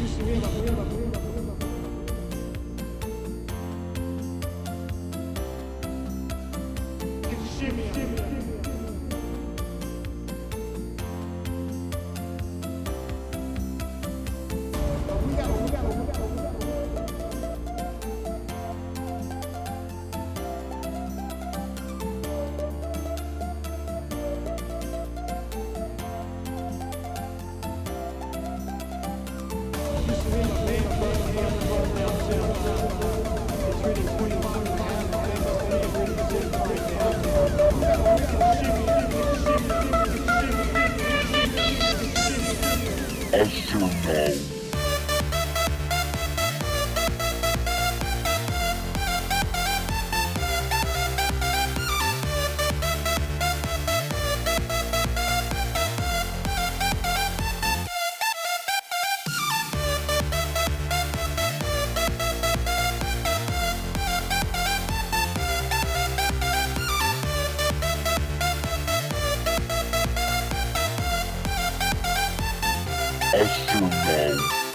Just You realize. Astronaut. Astronaut.